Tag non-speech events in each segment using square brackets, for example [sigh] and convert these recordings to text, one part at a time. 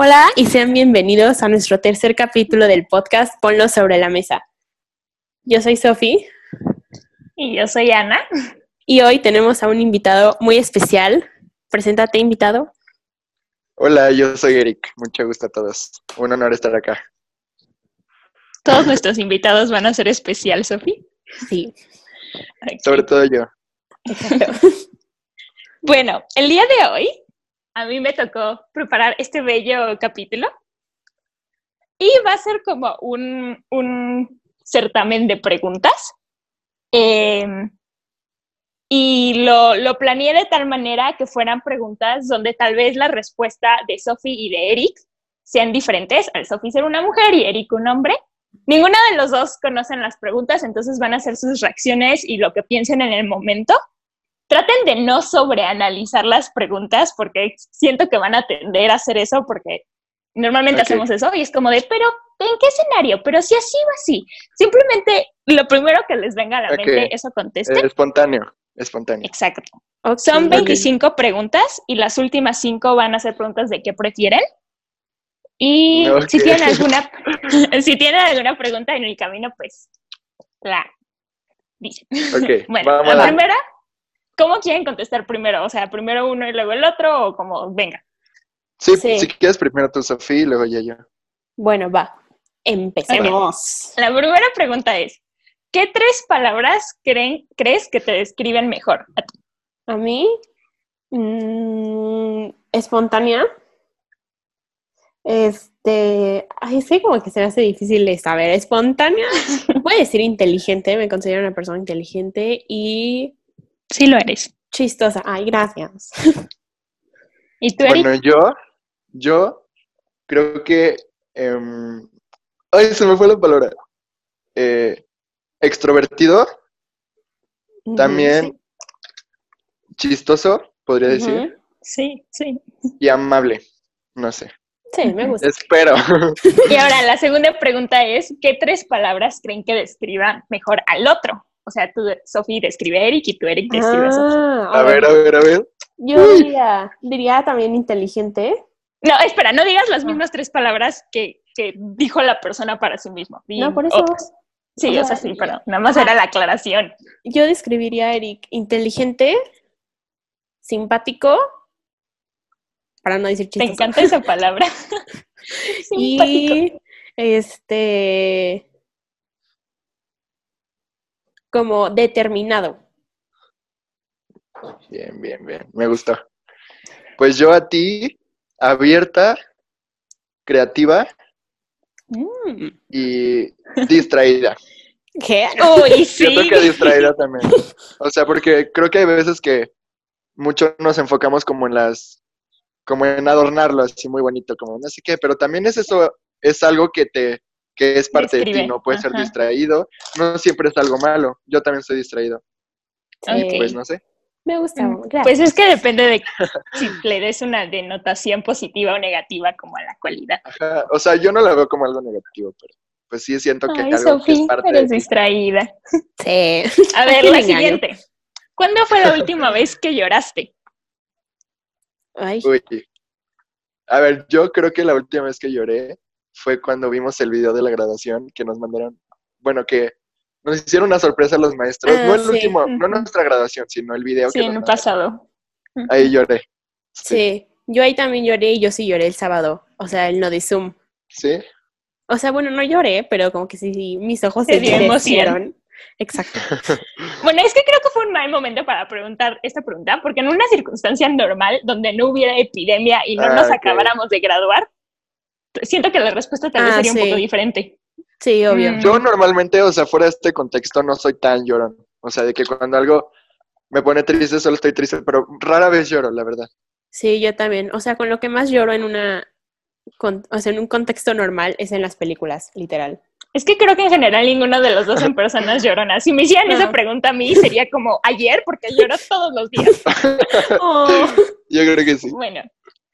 Hola y sean bienvenidos a nuestro tercer capítulo del podcast Ponlo sobre la mesa. Yo soy Sofi. Y yo soy Ana. Y hoy tenemos a un invitado muy especial. Preséntate, invitado. Hola, yo soy Eric. Mucho gusto a todos. Un honor estar acá. Todos nuestros invitados van a ser especial, Sofi. Sí. Okay. Sobre todo yo. [laughs] bueno, el día de hoy a mí me tocó preparar este bello capítulo y va a ser como un, un certamen de preguntas. Eh, y lo, lo, planeé de tal manera que fueran preguntas donde tal vez la respuesta de Sophie y de Eric sean diferentes. Al Sophie ser una mujer y Eric un hombre. Ninguno de los dos conocen las preguntas, entonces van a hacer sus reacciones y lo que piensen en el momento traten de no sobreanalizar las preguntas porque siento que van a tender a hacer eso porque normalmente okay. hacemos eso y es como de, pero ¿en qué escenario? Pero si así o así. Simplemente lo primero que les venga a la okay. mente, eso contesten. Eh, espontáneo, espontáneo. Exacto. Okay. Son 25 preguntas y las últimas 5 van a ser preguntas de qué prefieren. Y si tienen alguna [laughs] [laughs] si tienen alguna pregunta en el camino, pues la dicen. [laughs] bueno, vamos la primera ¿Cómo quieren contestar primero? O sea, primero uno y luego el otro, o como venga. Sí, sí. si quieres primero tú, Sofía, y luego ya yo. Bueno, va. Empecemos. Okay. La primera pregunta es: ¿qué tres palabras creen, crees que te describen mejor a ti? A mí, mmm, espontánea. Este, ay, sí, como que se me hace difícil de saber. Espontánea, [laughs] puede decir inteligente, me considero una persona inteligente y Sí lo eres. Chistosa. Ay, gracias. [laughs] ¿Y tú, Eric? Bueno, yo, yo creo que... Eh, ay, se me fue la palabra. Eh, extrovertido. También sí. chistoso, podría uh -huh. decir. Sí, sí. Y amable. No sé. Sí, me gusta. Espero. [laughs] Y ahora la segunda pregunta es, ¿qué tres palabras creen que describan mejor al otro? O sea, tú, Sofi, describe a Eric y tú, Eric, describe ah, a Sofi. A ver, a ver, a ver. Yo diría, diría también inteligente. No, espera, no digas las mismas tres palabras que, que dijo la persona para sí mismo. Bien, no, por eso. Otras. Sí, o sea, sí, pero nada más era la aclaración. Yo describiría a Eric inteligente, simpático, para no decir chistoso. Me encanta esa palabra. [laughs] [laughs] y este como determinado. Bien, bien, bien. Me gustó. Pues yo a ti, abierta, creativa mm. y distraída. ¿Qué? Uy, [laughs] sí. Siento que distraída también. O sea, porque creo que hay veces que mucho nos enfocamos como en las, como en adornarlo así muy bonito, como no sé qué, pero también es eso, es algo que te, que es parte Describe. de ti, no puedes ser distraído, no siempre es algo malo, yo también soy distraído. Okay. Pues no sé. Me gusta. Gracias. Pues es que depende de si le des una denotación positiva o negativa como a la cualidad. Ajá. O sea, yo no la veo como algo negativo, pero pues sí siento que Ay, es algo Sophie, que es parte eres de distraída. Sí. [laughs] A ver, la siguiente. ¿Cuándo fue la [laughs] última vez que lloraste? Ay. Uy. A ver, yo creo que la última vez que lloré fue cuando vimos el video de la graduación que nos mandaron, bueno, que nos hicieron una sorpresa a los maestros, Ah, no el sí. último, no nuestra graduación, sino el video Sí, que en el pasado. Ahí lloré. Sí. Yo ahí también lloré y yo sí lloré el sábado. O sea, el no de Zoom. ¿Sí? O sea, bueno, no lloré, pero como que sí, sí mis ojos se emoción. endurecieron. [laughs] Exacto. [laughs] Bueno, es que creo que fue un mal momento para preguntar esta pregunta, porque en una circunstancia normal, donde no hubiera epidemia y no Ah, nos ok. acabáramos de graduar, siento que la respuesta tal vez Ah, sería sí. un poco diferente. Sí, obvio. Mm. Yo normalmente, o sea, fuera de este contexto, no soy tan llorón. O sea, de que cuando algo me pone triste, solo estoy triste, pero rara vez lloro, la verdad. Sí, yo también. O sea, con lo que más lloro en una, con- o sea, en un contexto normal es en las películas, literal. Es que creo que en general ninguno de los dos en [laughs] personas llorona. Si me hicieran No. esa pregunta a mí, sería como ayer, porque lloro todos los días. [laughs] Oh. [laughs] Yo creo que sí. Bueno,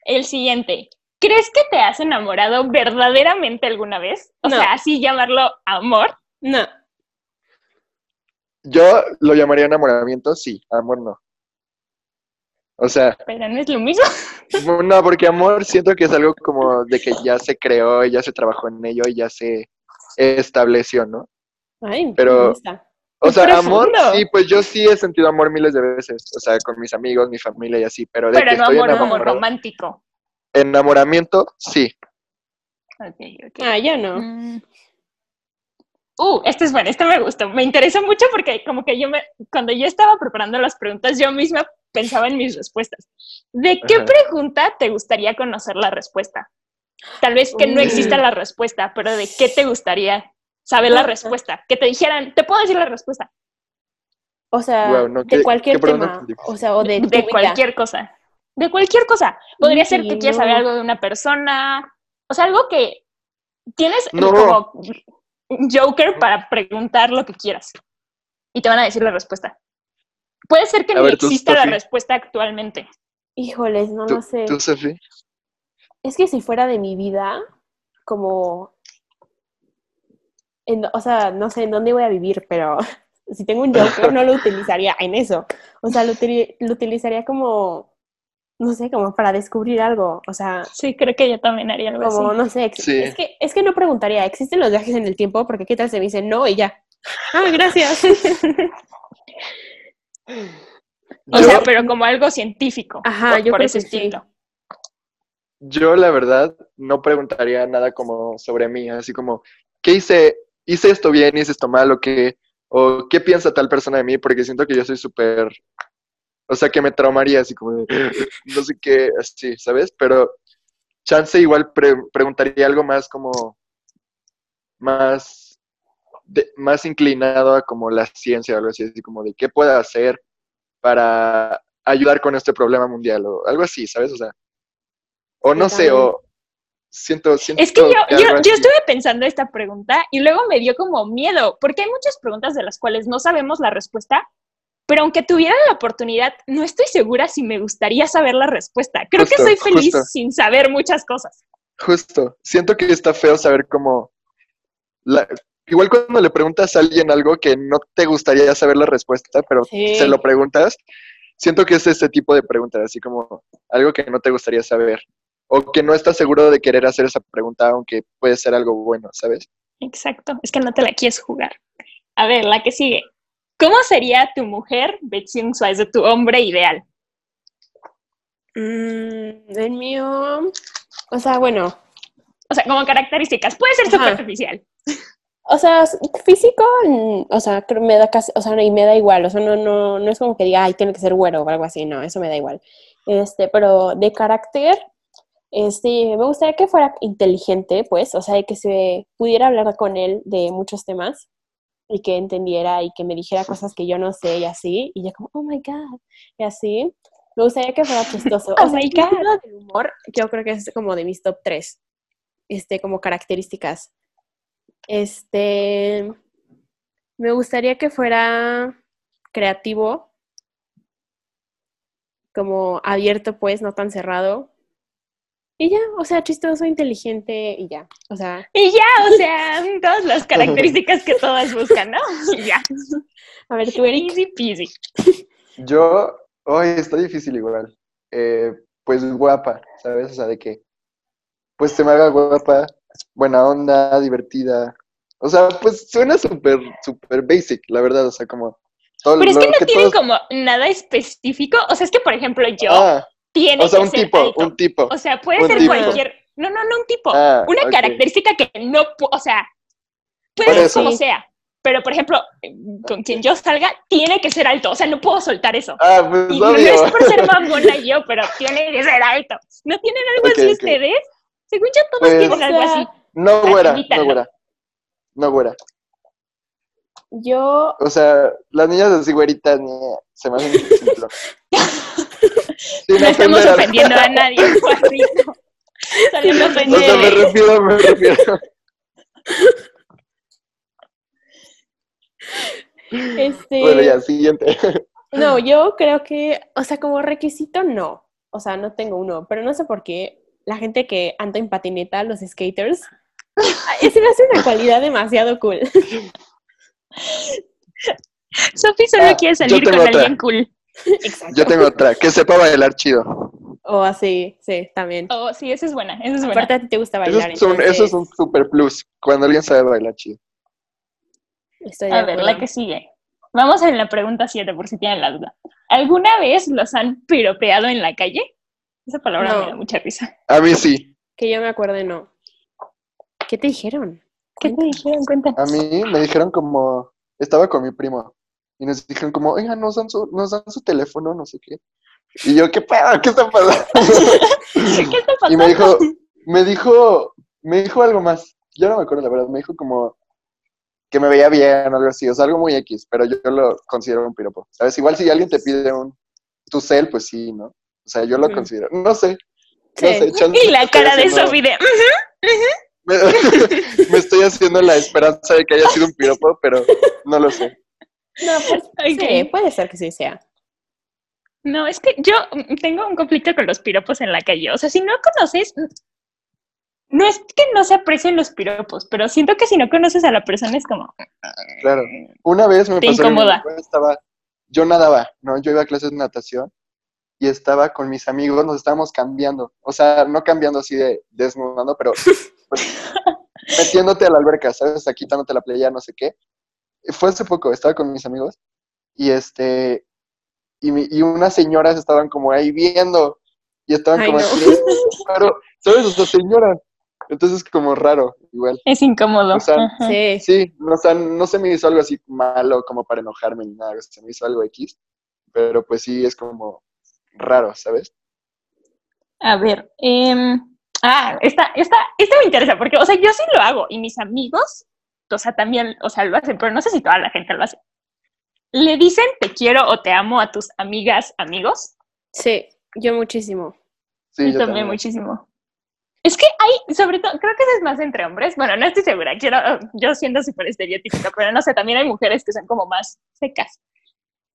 el siguiente. ¿Crees que te has enamorado verdaderamente alguna vez? O No. sea, así llamarlo amor. No. Yo lo llamaría enamoramiento, sí, amor no. O sea, Pero no es lo mismo. [laughs] no, porque amor siento que es algo como de que ya se creó, ya se trabajó en ello y ya se estableció, ¿no? Ay, Pero-. O ¡Qué sea, amor, sí, pues yo sí he sentido amor miles de veces, o sea, con mis amigos, mi familia y así, pero de Pero que no estoy amor como enamorado, romántico. Enamoramiento, sí. Ok, ok. Ah, yo no. Mm. Uh, este es bueno, este me gustó. Me interesó mucho porque como que yo me, cuando yo estaba preparando las preguntas, yo misma pensaba en mis respuestas. ¿De qué Ajá. pregunta te gustaría conocer la respuesta? Tal vez que no exista la respuesta, pero ¿de qué te gustaría saber la respuesta? Que te dijeran, te puedo decir la respuesta. O sea, no, de cualquier tema. O sea, o de, de cualquier cosa. De cualquier cosa. Podría ser que no. saber algo de una persona. O sea, algo que tienes No. como un joker para preguntar lo que quieras. Y te van a decir la respuesta. Puede ser que A ni ver, tú, exista la respuesta actualmente. Híjoles, no ¿Tú, lo sé. tú, Sofi? Es que si fuera de mi vida, como... en- o sea, no sé en dónde voy a vivir, pero [laughs] si tengo un Joker no lo utilizaría en eso. O sea, lo, lo utilizaría como, no sé, como para descubrir algo. O sea, Sí, creo que yo también haría algo como, así. no sé, Sí. es, que, es que no preguntaría, ¿existen los viajes en el tiempo? Porque qué tal se me dicen no y ya. Ah, gracias. [laughs] O sea, pero como algo científico. Ajá, por, yo por creo ese que sí. estilo. Yo, la verdad, no preguntaría nada como sobre mí, así como, ¿qué hice? ¿Hice esto bien? ¿Hice esto mal? ¿O qué? ¿O qué piensa tal persona de mí? Porque siento que yo soy súper, o sea, que me traumaría, así como, de, [laughs] no sé qué, así, ¿sabes? Pero chance igual pre- preguntaría algo más como, más, de- más inclinado a como la ciencia o algo así, así como de qué puedo hacer para ayudar con este problema mundial o algo así, ¿sabes? O sea, o no sé, o siento, siento Es que yo, yo, yo estuve pensando esta pregunta y luego me dio como miedo, porque hay muchas preguntas de las cuales no sabemos la respuesta, pero aunque tuviera la oportunidad, no estoy segura si me gustaría saber la respuesta. Creo que soy feliz justo. sin saber muchas cosas. Justo, siento que está feo saber cómo, la- igual cuando le preguntas a alguien algo que no te gustaría saber la respuesta, pero Sí. se lo preguntas, siento que es ese tipo de preguntas, así como algo que no te gustaría saber, o que no estás seguro de querer hacer esa pregunta, aunque puede ser algo bueno, ¿sabes? Exacto, es que no te la quieres jugar. A ver, la que sigue. ¿Cómo sería tu mujer beziehungsweise tu hombre ideal? Mm, el mío, o sea, bueno, O sea, como características. Puede ser Ajá. superficial. O sea, físico, o sea, creo me da casi, o sea, no, y me da igual, o sea, no, no, no es como que diga, ay, tiene que ser güero o algo así, no, eso me da igual. Este, pero de carácter, este, me gustaría que fuera inteligente, pues, o sea, que se pudiera hablar con él de muchos temas y que entendiera y que me dijera cosas que yo no sé y así, y yo como, oh my God, y así. Me gustaría que fuera chistoso. [laughs] O Oh sea, my el God. del humor, yo creo que es como de mis top tres, este, como características. Este, me gustaría que fuera creativo, como abierto, pues, no tan cerrado. Y ya, o sea, chistoso, inteligente y ya. O sea, Y ya, o sea, [laughs] todas las características que todas buscan, ¿no? Y ya. [laughs] a ver, tú, Eric. Easy peasy. Yo, hoy está difícil igual, Eh, pues guapa, ¿sabes? O sea, de que, pues se me haga guapa, buena onda, divertida. O sea, pues suena súper, súper basic, la verdad, o sea, como todo Pero es que no tienen todos- como nada específico. O sea, es que, por ejemplo, yo Ah, tiene o sea, que un ser tipo, alto. un tipo. O sea, puede un ser tipo. cualquier. No, no, no un tipo. Ah, Una característica que no. O sea, puede Por ser eso. como sea. Pero, por ejemplo, con quien yo salga, tiene que ser alto. O sea, no puedo soltar eso. Ah, pues Y no es por ser mamona [laughs] yo, pero tiene que ser alto. ¿No tienen algo así ustedes? Según yo, todos Pues- tienen O algo sea, así. No güera, no güera. No güera. Yo, O sea, las niñas así güeritas ni- se me hacen [laughs] No estamos ofendiendo a nadie, [laughs] Juanito. Solo me O ofendí. sea, me refiero, me refiero. este, Bueno, ya, siguiente. no, yo creo que, o sea, como requisito no. O sea, no tengo uno, pero no sé por qué la gente que anda en patineta, los skaters, se me hace una cualidad demasiado cool. [laughs] Sofi solo Ah, quiere salir con otra. alguien cool. Exacto. Yo tengo otra, que sepa bailar chido. O así, sí, también. Oh, sí, esa es buena, esa es buena. Aparte a ti te gusta Eso bailar, es, un, entonces, eso es un super plus, cuando alguien sabe bailar chido. estoy de A ver, la que sigue. Vamos en la pregunta 7, por si tienen la duda. ¿Alguna vez los han piropeado en la calle? Esa palabra No. me da mucha risa. A mí sí. Que yo me acuerde, no. ¿Qué te dijeron? ¿Qué te dijeron? Cuéntanos. A mí me dijeron como, estaba con mi primo, y nos dijeron como, oiga, nos dan su, nos dan su teléfono, no sé qué. Y yo, ¿qué pedo? ¿Qué está pasando? [laughs] ¿Qué está pasando? Y me dijo, me dijo, me dijo algo más. Yo no me acuerdo la verdad, me dijo como que me veía bien o algo así, o sea, algo muy X, pero yo, lo considero un piropo. ¿Sabes? Igual si alguien te pide un tu cel, pues sí, ¿no? O sea, yo lo considero. No sé. Sí. No sé, chance Y la cara de Sophie de... Me, me estoy haciendo la esperanza de que haya sido un piropo, pero no lo sé. No, pues [laughs] Ok. sí, puede ser que sí sea. No, es que yo tengo un conflicto con los piropos en la calle. O sea, si no conoces, no es que no se aprecien los piropos, pero siento que si no conoces a la persona es como... Claro. Una vez me Te pasó incomoda. estaba, yo nadaba, ¿no? Yo iba a clases de natación y estaba con mis amigos, nos estábamos cambiando. O sea, no cambiando así de desnudando, pero pues, [laughs] metiéndote a la alberca, ¿sabes? O sea, quitándote la playa, no sé qué. Fue hace poco, estaba con mis amigos y este, y, mi- y unas señoras estaban como ahí viendo y estaban Ay, como no. así, [laughs] pero, ¿sabes? O sea, señoras. Entonces es como raro, igual. Es incómodo. O sea. Sí. Sí, no, o sea, no se me hizo algo así malo como para enojarme ni nada, se me hizo algo X, pero pues sí es como raro, ¿sabes? A ver, em, ah, esta, esta, esta me interesa porque, o sea, yo sí lo hago y mis amigos, o sea, también, o sea, lo hacen, pero no sé si toda la gente lo hace. ¿Le dicen te quiero o te amo a tus amigas, amigos? Sí, yo muchísimo. Sí, yo también, muchísimo. Es que hay, sobre todo, creo que eso es más entre hombres. Bueno, no estoy segura, quiero, yo siendo súper estereotípica, pero no sé, también hay mujeres que son como más secas.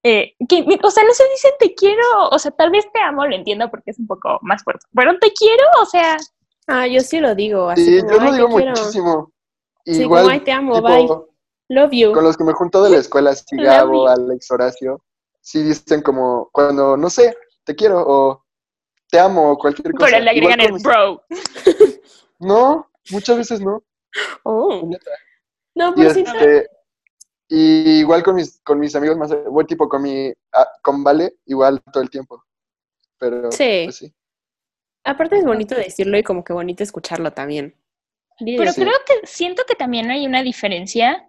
Eh, que, o sea, no se dicen te quiero, o sea, tal vez te amo, lo entiendo porque es un poco más fuerte, pero te quiero, o sea, Ah, yo sí lo digo, así Sí, como, yo lo "Ay, te digo quiero". muchísimo. Sí, Igual, como, "Ay, te amo, tipo, bye". Love you. con los que me junto de la escuela, Love Gabo. Alex, Horacio, sí dicen como cuando, no sé, te quiero o te amo o cualquier cosa. pero le agregan el bro. [laughs] No, muchas veces no. Oh. No, Y pues sí. este, y igual con mis, con mis amigos más, bueno, tipo con mi, ah, con Vale, igual todo el tiempo. Pero, Sí. pues sí. Aparte es bonito decirlo y como que bonito escucharlo también. Pero Sí. creo que siento que también hay una diferencia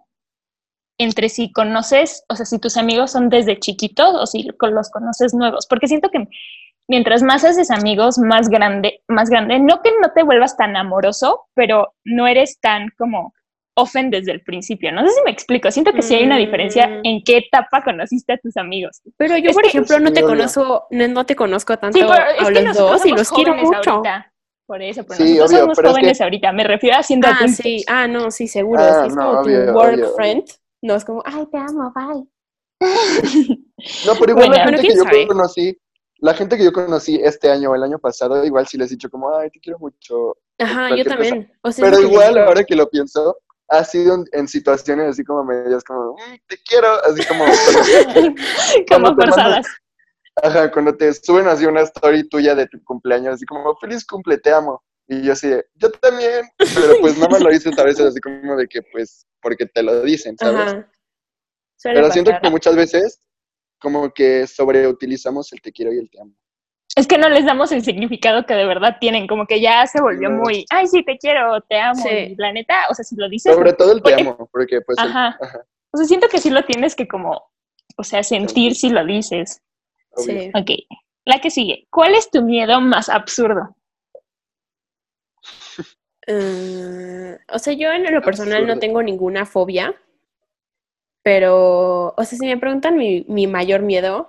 entre si conoces, o sea, si tus amigos son desde chiquitos o si los conoces nuevos, porque siento que mientras más haces amigos, más grande, más grande, no que no te vuelvas tan amoroso, pero no eres tan como ofen desde el principio. No sé si me explico, siento que sí hay una diferencia Mm. en qué etapa conociste a tus amigos. Pero yo, Es por que- ejemplo, no te conozco, no, no te conozco tanto Sí, pero es a que los dos y los quiero mucho. ahorita. Por eso, pero Sí, nosotros obvio, somos pero es que- jóvenes ahorita, me refiero a siendo Ah, adultos. sí, ah, no, sí, seguro. Ah, si es no, como obvio, tu work obvio, friend, no es como, ay, te amo, bye. [laughs] No, pero igual Bueno, la gente que yo sabe. conocí, la gente que yo conocí este año o el año pasado, igual sí les he dicho como, ay, te quiero mucho. Ajá, yo también. O sea, es Pero igual, digo. ahora que lo pienso, ha sido en, situaciones así como medias como, "Mm, te quiero, así como, [laughs] como [laughs] forzadas. Ajá, cuando te suben así una story tuya de tu cumpleaños, así como, feliz cumple, te amo. Y yo así de, yo también, pero pues nada más lo dices a veces así como de que, pues, porque te lo dicen, ¿sabes? Pero siento que muchas veces como que sobreutilizamos el te quiero y el te amo. Es que no les damos el significado que de verdad tienen, como que ya se volvió No. muy, ay, sí, te quiero, te amo. Sí. Y la neta, o sea, si lo dices, Sobre todo el te amo, porque pues... el- Ajá. ajá, o sea, siento que sí lo tienes que como, o sea, sentir si lo dices. Sí. Ok, la que sigue. ¿Cuál es tu miedo más absurdo? Eh, o sea, yo en lo personal no tengo ninguna fobia, pero, o sea, si me preguntan mi, mi mayor miedo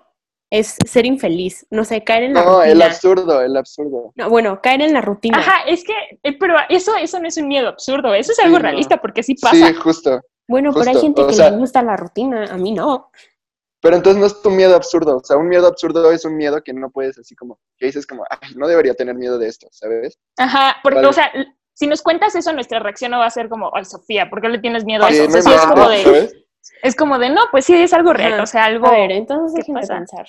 es ser infeliz, no sé, caer en la No, el rutina. absurdo, el absurdo. No, bueno, caer en la rutina. Ajá, es que, eh, pero eso, eso no es un miedo absurdo, eso es algo Sí, no. realista porque sí pasa. Sí, justo. Bueno, pero hay Justo, gente o que sea- le gusta la rutina, a mí no. Pero entonces no es tu miedo absurdo. O sea, un miedo absurdo es un miedo que no puedes así como, que dices como, ay, no debería tener miedo de esto, ¿sabes? Ajá, porque, Vale. o sea, si nos cuentas eso, nuestra reacción no va a ser como, ay, Sofía, ¿por qué le tienes miedo a Sí, eso? O sea, sí es como de, ¿sabes? es como de, no, pues sí, es algo real, o sea, algo... A ver, entonces ¿qué déjenme pensar.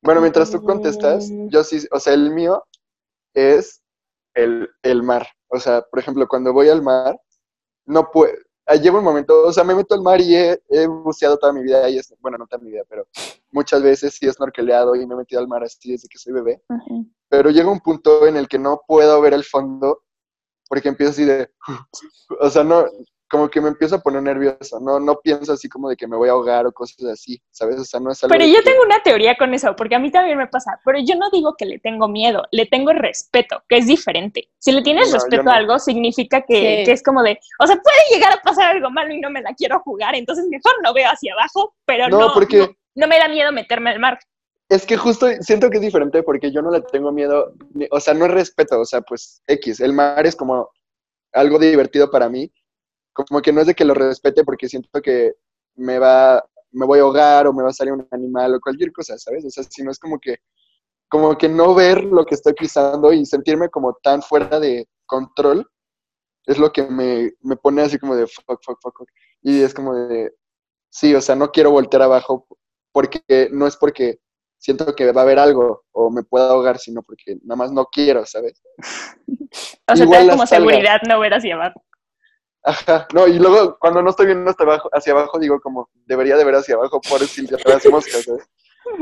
Bueno, mientras tú contestas, Mm. yo sí, o sea, el mío es el, el mar. O sea, por ejemplo, cuando voy al mar, no puedo, llevo un momento, o sea, me meto al mar y he, he buceado toda mi vida, y es, bueno, no toda mi vida, pero muchas veces sí he snorkeleado y me he metido al mar así desde que soy bebé. Pero llega un punto en el que no puedo ver el fondo porque empiezo así de, [laughs] o sea, no, como que me empiezo a poner nervioso, no, no pienso así como de que me voy a ahogar o cosas así, ¿sabes? O sea, no es algo Pero yo que- tengo una teoría con eso, porque a mí también me pasa, pero yo no digo que le tengo miedo, le tengo respeto, que es diferente. Si le tienes No, respeto no. a algo, significa que, Sí. que es como de, o sea, puede llegar a pasar algo malo y no me la quiero jugar, entonces mejor no veo hacia abajo, pero no, No, porque- no, no me da miedo meterme al mar. Es que justo siento que es diferente porque yo no le tengo miedo, ni- o sea, no es respeto, o sea, pues X, el mar es como algo divertido para mí, como que no es de que lo respete porque siento que me va, me voy a ahogar o me va a salir un animal o cualquier cosa, ¿sabes? O sea, si no es como que, como que no ver lo que estoy pisando y sentirme como tan fuera de control, es lo que me, me pone así como de fuck, fuck, fuck, fuck. Y es como de, sí, o sea, no quiero voltear abajo porque no es porque siento que va a haber algo o me puedo ahogar, sino porque nada más no quiero, ¿sabes? [laughs] O sea, Igual te da las como seguridad no ver hacia abajo. Ajá, no, y luego cuando no estoy viendo hasta abajo, hacia abajo, digo como, debería de ver hacia abajo por si las [laughs] moscas, ¿sabes?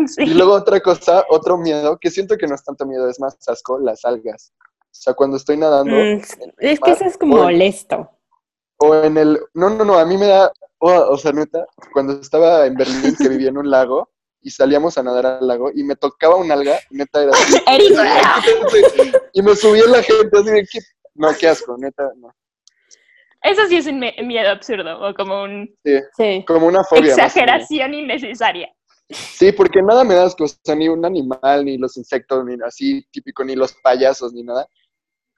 Sí. Y luego otra cosa, otro miedo, que siento que no es tanto miedo, es más asco, las algas. O sea, cuando estoy nadando, Mm, es que eso es como molesto. o en el, no, no, no, a mí me da, o, o sea, neta, cuando estaba en Berlín, que vivía en un lago, y salíamos a nadar al lago, y me tocaba un alga, neta era así, [laughs] [laughs] y me subía la gente, así de, no, qué asco, neta, no. Eso sí es un miedo absurdo, o como una Sí, Sí. como una fobia. exageración innecesaria. Sí, porque nada me da asco, o sea, ni un animal, ni los insectos, ni así típico, ni los payasos, ni nada.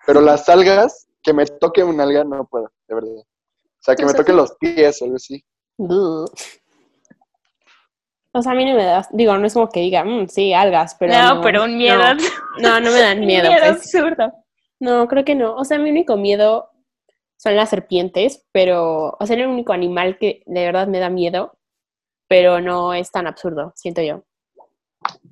Pero las algas, que me toque un alga, no puedo, de verdad. O sea, que me toquen los pies o algo así. O sea, a mí no me da, digo, no es como que diga, "Mm, sí, algas, pero no, no, pero un miedo, No, no, no me dan [laughs] un miedo. miedo pues. absurdo. No, creo que no. O sea, mi único miedo son las serpientes, pero, o sea, el único animal que de verdad me da miedo, pero no es tan absurdo, siento yo.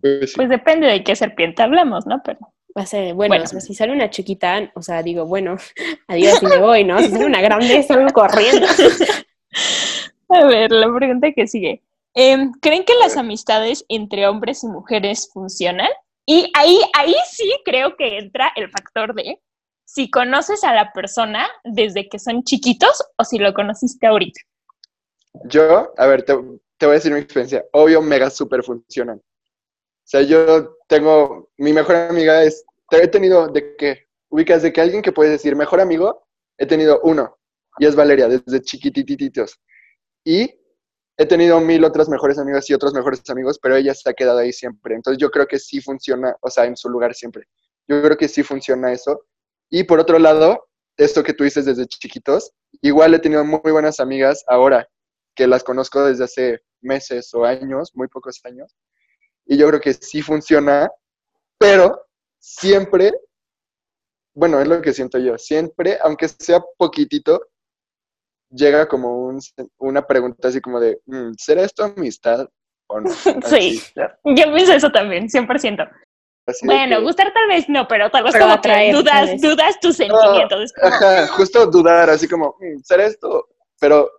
Pues sí. Pues depende de qué serpiente hablamos, ¿no? Pero Va a ser, bueno, Bueno. o sea, si sale una chiquita, o sea, digo, bueno, [laughs] adiós y me voy, ¿no? Si sale una grande, salgo corriendo. [laughs] A ver, la pregunta que sigue. Em, ¿Creen que las amistades entre hombres y mujeres funcionan? Y ahí, ahí sí creo que entra el factor de si conoces a la persona desde que son chiquitos o si lo conociste ahorita. Yo, a ver, te, te voy a decir mi experiencia. Obvio, mega super funcionan. O sea, yo tengo, mi mejor amiga es, te he tenido de que, ubicas de que alguien que puedes decir mejor amigo, he tenido uno, y es Valeria, desde chiquitititos. Y he tenido mil otras mejores amigas y otros mejores amigos, pero ella se ha quedado ahí siempre. Entonces yo creo que sí funciona, o sea, en su lugar siempre. Yo creo que sí funciona eso. Y por otro lado, esto que tú dices desde chiquitos, igual he tenido muy buenas amigas ahora, que las conozco desde hace meses o años, muy pocos años. Y yo creo que sí funciona, pero siempre, bueno, es lo que siento yo, siempre, aunque sea poquitito, llega como un- una pregunta así como de, mm, ¿será esto amistad o no? [laughs] Sí, yo pienso eso también, 100%. Así Bueno, que- gustar tal vez no, pero tal vez Pero como atraer, que dudas, vez. dudas tus sentimientos. Es como, Ajá, justo dudar, así como, "Mm, ¿será esto? Pero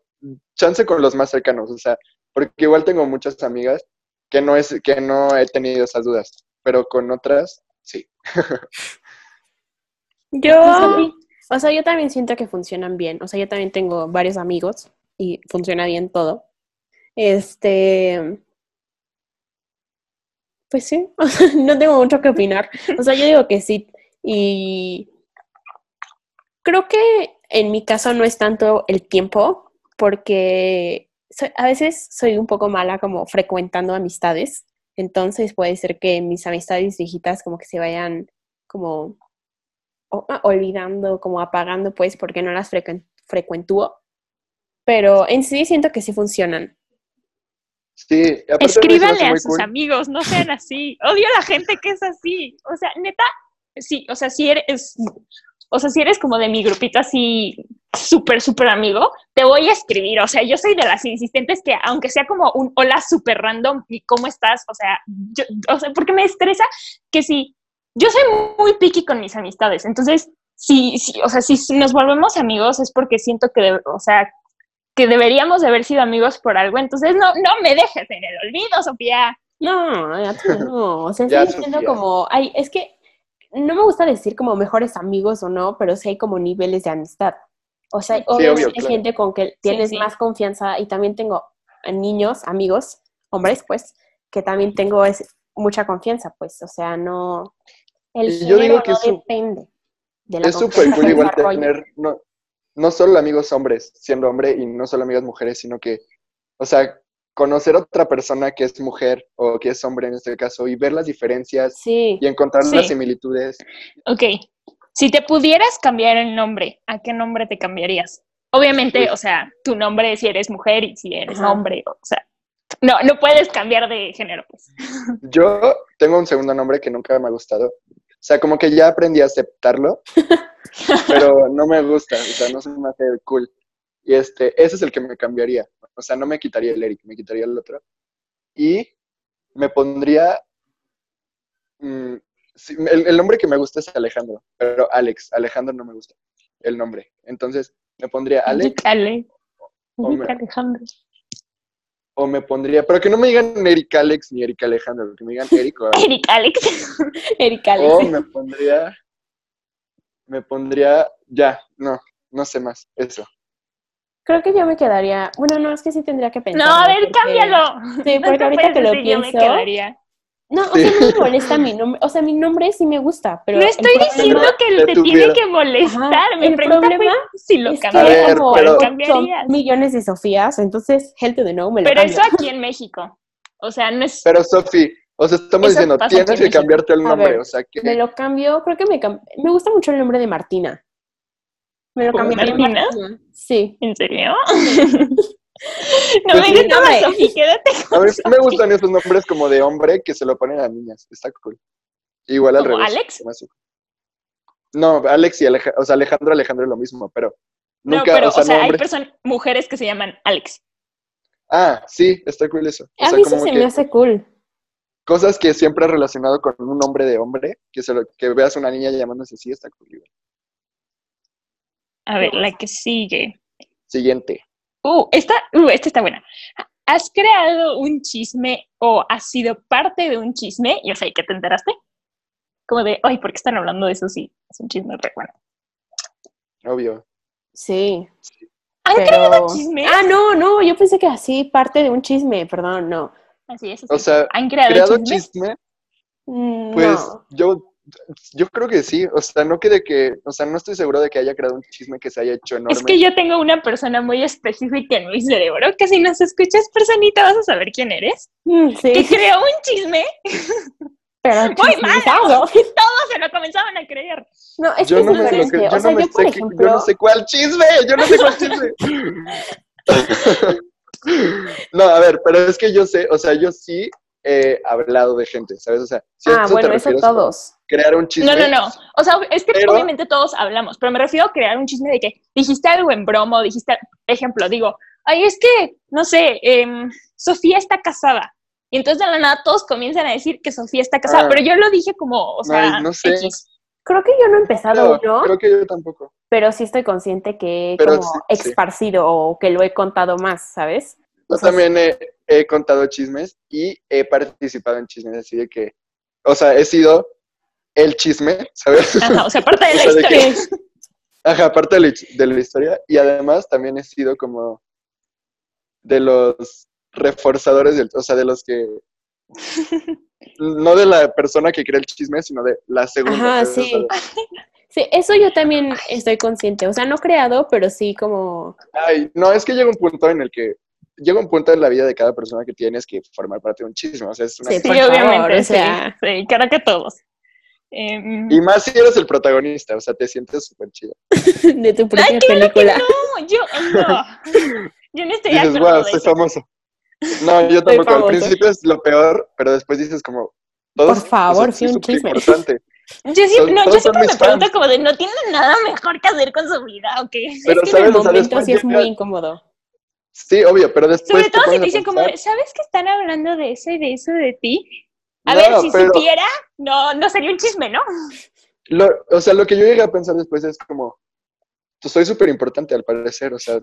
chance con los más cercanos, o sea, porque igual tengo muchas amigas que no es, que no he tenido esas dudas, pero con otras, sí. [laughs] Yo, o sea, yo también siento que funcionan bien. O sea, yo también tengo varios amigos y funciona bien todo. Este, pues sí, [laughs] no tengo mucho que opinar. O sea, yo digo que sí. Y creo que en mi caso no es tanto el tiempo, porque a veces soy un poco mala como frecuentando amistades. Entonces puede ser que mis amistades viejitas como que se vayan como ah, olvidando, como apagando, pues, porque no las frecuen- frecuentúo. Pero en sí siento que sí funcionan. Sí, Escríbanle a sus cool. amigos, no sean así. Odio a la gente que es así. O sea, neta, sí, o sea, si eres, o sea, si eres como de mi grupito así súper, súper amigo, te voy a escribir. O sea, yo soy de las insistentes que, aunque sea como un hola súper random y cómo estás, o sea, yo, o sea, porque me estresa que si yo soy muy picky con mis amistades, entonces, si, si, o sea, si nos volvemos amigos es porque siento que, o sea, que deberíamos de haber sido amigos por algo, entonces no, no me dejes en el olvido, Sofía. No, ya tú no. [laughs] O sea, estoy diciendo como, ay, es que no me gusta decir como mejores amigos o no, pero sí hay como niveles de amistad. O sea, obviamente obvio, hay claro. gente con que tienes sí. más confianza y también tengo niños, amigos, hombres, pues, que también tengo es, mucha confianza, pues, o sea, no, el yo digo que no depende de la Es súper cool igual tener, no, no solo amigos hombres siendo hombre y no solo amigas mujeres, sino que, o sea, conocer a otra persona que es mujer o que es hombre en este caso y ver las diferencias Sí, y encontrar Sí. las similitudes. Ok, si te pudieras cambiar el nombre, ¿a qué nombre te cambiarías? Obviamente, o sea, tu nombre si eres mujer y si eres Ajá. hombre, o sea, no, no puedes cambiar de género, pues. Yo tengo un segundo nombre que nunca me ha gustado. O sea, como que ya aprendí a aceptarlo, [laughs] pero no me gusta, o sea, no se me hace cool. Y este, ese es el que me cambiaría. O sea, no me quitaría el Eric, me quitaría el otro. Y me pondría. mm, sí, el, el nombre que me gusta es Alejandro, pero Alex. Alejandro no me gusta el nombre. Entonces, me pondría Alex Ale. o me, Alejandro. O me pondría. Pero que no me digan Eric Alex ni Eric Alejandro, que me digan Eric o Alex. [laughs] [laughs] Eric Alex. O Alex. me pondría. Me pondría. Ya, no, no sé más. Eso. Creo que yo me quedaría, bueno, no, es que sí tendría que pensar. No, a ver, cámbialo. Sí, [laughs] porque ahorita que lo decir, yo me pienso- quedaría. No, o Sí. sea, no me molesta [laughs] mi nombre, o sea, mi nombre sí me gusta, pero No el estoy problema- diciendo que te tuviera- tiene que molestar. Ajá, Mi el problema fue si lo es que A cambiarías. ver, como pero- son cambiarías. millones de Sofías, entonces to the no me lo Pero cambio. eso aquí [laughs] en México. O sea, no es. Pero Sofi, o sea, estamos Eso diciendo, tienes en que México. cambiarte el nombre. ver, o sea, que. Me lo cambio, creo que me cam- me gusta mucho el nombre de Martina. Me lo ¿Cómo, cambiaría Martina? Martina. Sí. ¿En serio? [laughs] no Pues me sí. digas nada, Hombre. Sofi, quédate A con mí sí me gustan esos nombres como de hombre que se lo ponen a niñas. Está cool. Igual al ¿Como revés. Alex? se No, Alex y Alejandro. O sea, Alejandro, Alejandro es lo mismo, pero. No, Nunca, pero, o sea, no hay hombre. personas, mujeres que se llaman Alex. Ah, sí, está cool eso. O A sea, mí sí como se que me hace cool. cosas que siempre he relacionado con un nombre de hombre, que, se lo, que veas una niña llamándose así, está cool. igual. A ver, la que sigue. Siguiente. Uh, esta, uh, esta está buena. ¿Has creado un chisme o has sido parte de un chisme? Y o sea, ¿y ¿que te enteraste? Como de, ay, ¿por qué están hablando de eso? Sí, es un chisme re bueno. Obvio. Sí. ¿Han pero- creado chismes? Ah, no, no, yo pensé que así parte de un chisme, perdón, no. Así es. O sea, ¿Han creado, Creado chisme, Mm, pues no. yo, yo creo que sí. O sea, no que de que, o sea, no estoy seguro de que haya creado un chisme que se haya hecho enorme. Es que yo tengo una persona muy específica en mi cerebro que si nos escuchas, personita, vas a saber quién eres. Mm, Que sí, creó un chisme, pero [laughs] muy malo. [laughs] Todos se lo comenzaban a creer. No, es que yo es no me lo que- yo o sea, no me yo, sé que- ejemplo, yo no sé cuál chisme, yo no sé cuál chisme. no, a ver, pero es que yo sé, o sea, yo sí he hablado de gente, ¿sabes? O sea, si ah, eso bueno, eso refieres con todos. Crear un chisme. No, no, no. O sea, es que Pero- obviamente todos hablamos, pero me refiero a crear un chisme de que dijiste algo en broma o dijiste, ejemplo, digo, ay, es que, no sé, em, Sofía está casada. Y entonces de la nada todos comienzan a decir que Sofía está casada, Ah. pero yo lo dije como, o sea, Ay, no sé. X. Creo que yo no he empezado Creo, uno, creo que yo tampoco. pero sí estoy consciente que he como sí, sí. esparcido o que lo he contado más, ¿sabes? Yo O sea, también he, he contado chismes y he participado en chismes, así de que, o sea, he sido el chisme, ¿sabes? Ajá, o sea, parte de [laughs] la O sea, de que- historia. Ajá, aparte de la, de la historia. Y además también he sido como de los reforzadores, del, o sea, de los que... [laughs] No de la persona que crea el chisme, sino de la segunda. Ajá, sí. [laughs] Sí, eso yo también estoy consciente. O sea, no creado, pero sí como... Ay, no, es que llega un punto en el que... Llega un punto en la vida de cada persona que tienes que formar parte de un chisme. O sea, es una... Sí, Sí, obviamente, o sí, sea. sí, creo que todos. Em, Y más si eres el protagonista, o sea, te sientes súper chido. [laughs] de tu propia Ay, película. no, yo no. [laughs] Yo no estoy de Dices, acuerdo wow, de soy eso. famoso. No, [laughs] yo tampoco. Al principio es lo peor, pero después dices como... Por favor, sí, un chisme. importante. Yo, sí- Son- no, yo siempre me pregunto fans. como de, ¿no tienen nada mejor que hacer con su vida o qué? Pero, es que ¿sabes? en el momento después sí es muy incómodo. Sí, obvio, pero después. Sobre todo si te dicen como, ¿sabes que están hablando de eso y de eso de ti? A No, ver, si pero- supiera, no, no sería un chisme, ¿no? lo- o sea, lo que yo llegué a pensar después es como. Pues soy súper importante al parecer, o sea,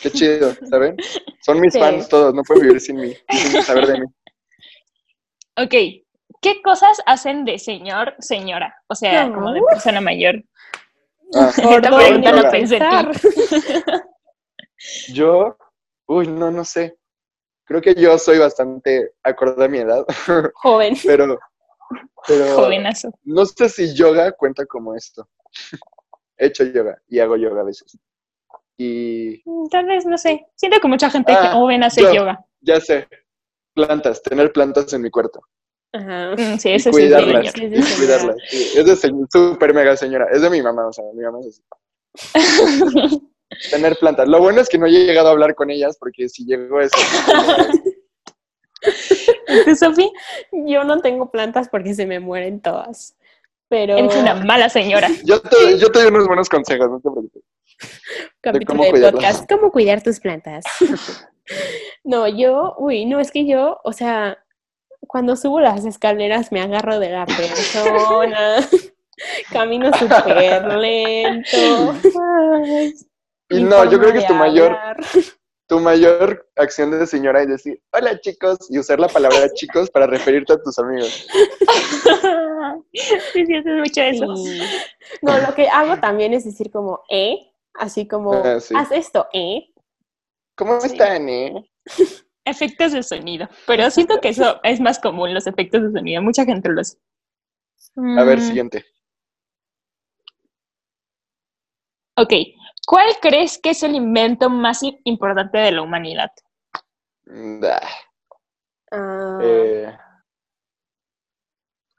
qué chido, [laughs] ¿saben? Son mis Sí. fans todos, no pueden vivir sin mí, sin [laughs] saber de mí. Ok, ¿qué cosas hacen de señor, señora? O sea, No. como de persona mayor. Ah, [laughs] Esta pregunta no pensé en ti. pensar. yo, uy, no, no sé. Creo que yo soy bastante acorde a mi edad, [laughs] Joven. pero, pero Jovenazo. no sé si yoga cuenta como esto. [laughs] He hecho yoga y hago yoga a veces. Y Mm, Tal vez, no sé. Siento que mucha gente Ah, joven hace yo. yoga. ya sé, plantas, tener plantas en mi cuarto. Ajá. Mm, sí, Y eso sí es de cuidarlas. y sí, cuidarlas. Sí, es de súper mega señora. Es de mi mamá, o sea, mi mamá es así. [laughs] Tener plantas. Lo bueno es que no he llegado a hablar con ellas porque si llego eso. ¿Tú, [laughs] [laughs] Sofi? Yo no tengo plantas porque se me mueren todas. Pero Eres una mala señora. [laughs] Yo te, yo te doy unos buenos consejos, no te preocupes. capítulo cómo de, podcast, ¿cómo cuidar tus plantas? no, yo, uy, no, es que yo, o sea, cuando subo las escaleras me agarro de la persona, camino súper lento. Mi no, yo creo que de tu mayor, [laughs] tu mayor acción de señora es decir, hola chicos, y usar la palabra [laughs] chicos para referirte a tus amigos. sí, sí, haces mucho eso. Sí. No, lo que hago también es decir como, eh, así como, Ah, sí. haz esto, eh. ¿Cómo Sí. están, eh? [laughs] Efectos de sonido. Pero siento que eso es más común, los efectos de sonido. Mucha gente lo hace. A ver, Mm, siguiente. Ok. ¿Cuál crees que es el invento más importante de la humanidad? Mm, ah, eh,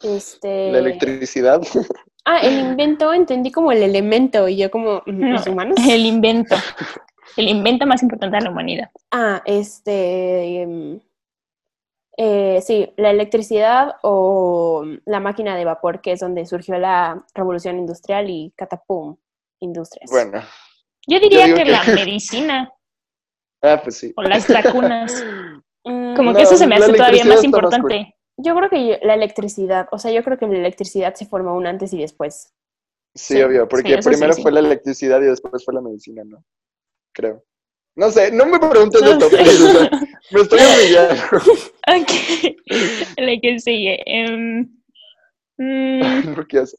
este... la electricidad. [laughs] Ah, el invento, entendí como el elemento y yo como, "Mm, ¿los humanos? El invento. El invento más importante de la humanidad. Ah, este, em, eh, sí, la electricidad o la máquina de vapor, que es donde surgió la revolución industrial y catapum, industrias. Bueno, Yo diría que, que- la [laughs] medicina ah, pues sí. o las vacunas. [laughs] Mm, Como No, que eso se me hace todavía más importante. Yo creo que la electricidad, o sea, yo creo que la electricidad se formó un antes y después. Sí, Sí, obvio, porque sí, primero sí. fue la electricidad y después fue la medicina, ¿no? Creo. No sé, no me preguntes No esto, me estoy [laughs] humillando. Ok. La que sigue. Em, mm, ¿Por qué hace?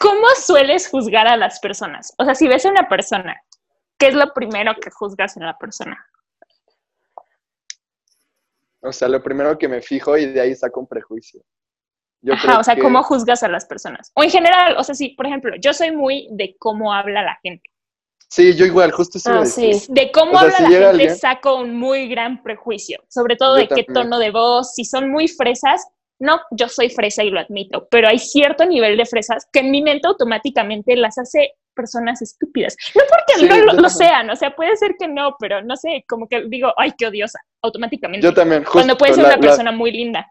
¿Cómo sueles juzgar a las personas? O sea, si ves a una persona, ¿qué es lo primero que juzgas en la persona? O sea, lo primero que me fijo y de ahí saco un prejuicio. Yo Ajá, creo o sea, que- ¿cómo juzgas a las personas? O en general, o sea, sí, por ejemplo, yo soy muy de cómo habla la gente. Sí, yo igual, justo eso Ah, sí. De cómo O sea, habla si la gente alguien- saco un muy gran prejuicio, sobre todo Yo de qué tono de voz, si son muy fresas, no, yo soy fresa y lo admito, pero hay cierto nivel de fresas que en mi mente automáticamente las hace personas estúpidas. No porque Sí, no lo, sean, o sea, puede ser que no, pero no sé, como que digo, ay, qué odiosa, automáticamente. Yo también, justo. cuando puede ser la- una la- persona muy linda.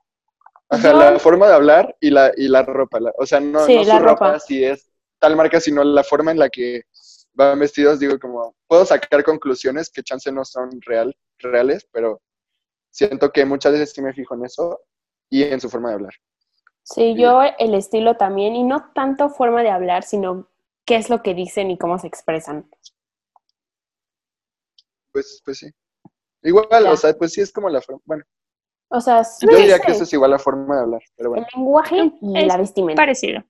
Ajá, Yo- la forma de hablar y la, y la ropa. la- o sea, no, Sí, no su ropa. si es tal marca, sino la forma en la que van vestidos. Digo, como, puedo sacar conclusiones que chance no son real, reales, pero siento que muchas veces sí me fijo en eso y en su forma de hablar. Sí, yo el estilo también, y no tanto forma de hablar, sino qué es lo que dicen y cómo se expresan. Pues, pues sí. Igual, Ya. o sea, pues sí es como la forma. Bueno, O sea, sí, yo diría sí, que eso es igual la forma de hablar, pero el bueno. lenguaje y Es la vestimenta. Parecido.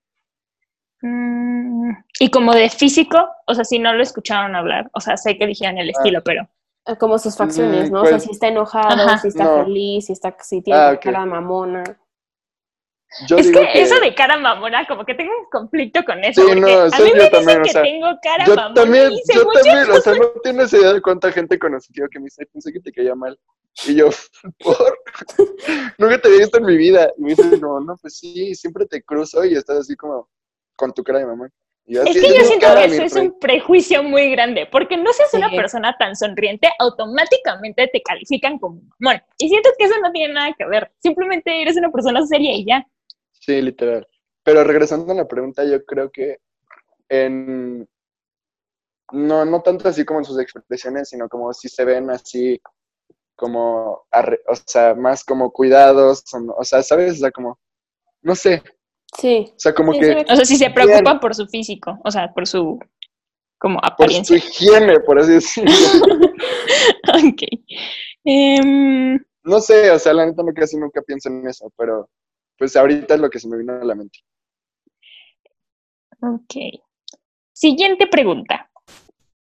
Mm, y como de físico, o sea, si no lo escucharon hablar, o sea, sé que dijeron el estilo, pero Como sus facciones, Mm, ¿no? o sea, si está enojado, Ajá. si está No. feliz, si está, si tiene Ah, la ok. cara mamona. Yo es que, eso de cara mamona, como que tengo un conflicto con eso, Sí, porque no, a eso mí yo me dicen también, o que sea, tengo cara Yo mamona también, y yo también, o sea, no tienes idea de cuánta gente conocido que me dice, pensé que te caía mal. Y yo, [laughs] ¿por? [laughs] Nunca te había visto en mi vida. Y me dice, no, no, pues sí, siempre te cruzo y estás así como con tu cara de mamá. Yo, Es "Así que yo siento que eso es rey". un prejuicio muy grande, porque no seas una persona tan sonriente, automáticamente te califican como mamón. Y siento que eso no tiene nada que ver, simplemente eres una persona seria y ya. Sí, literal. Pero regresando a la pregunta, yo creo que en... No, no tanto así como en sus expresiones, sino como si se ven así como, arre- o sea, más como cuidados, o, o sea, ¿sabes? O sea, como, no sé, Sí. o sea, como Sí, que O sea, si se preocupan por su físico, o sea, por su como por su apariencia. higiene, por así decirlo. [laughs] ok. Em, No sé, o sea, la neta no casi nunca pienso en eso, pero pues ahorita es lo que se me vino a la mente. ok. Siguiente pregunta.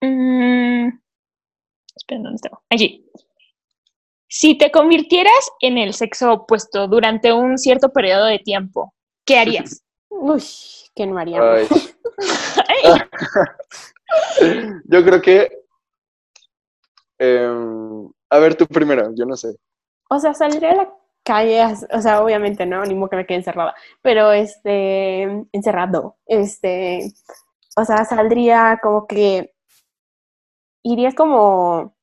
Mm, espera, ¿dónde estaba? Allí. Si te convirtieras en el sexo opuesto durante un cierto periodo de tiempo, ¿qué harías? Uy, ¿qué no haríamos? Ay. [laughs] [laughs] Yo creo que... em, a ver, tú primero, yo no sé. O sea, saldría a la calle, o sea, obviamente no, ni modo que me quede encerrada, pero este, encerrado, este, o sea, saldría como que, iría como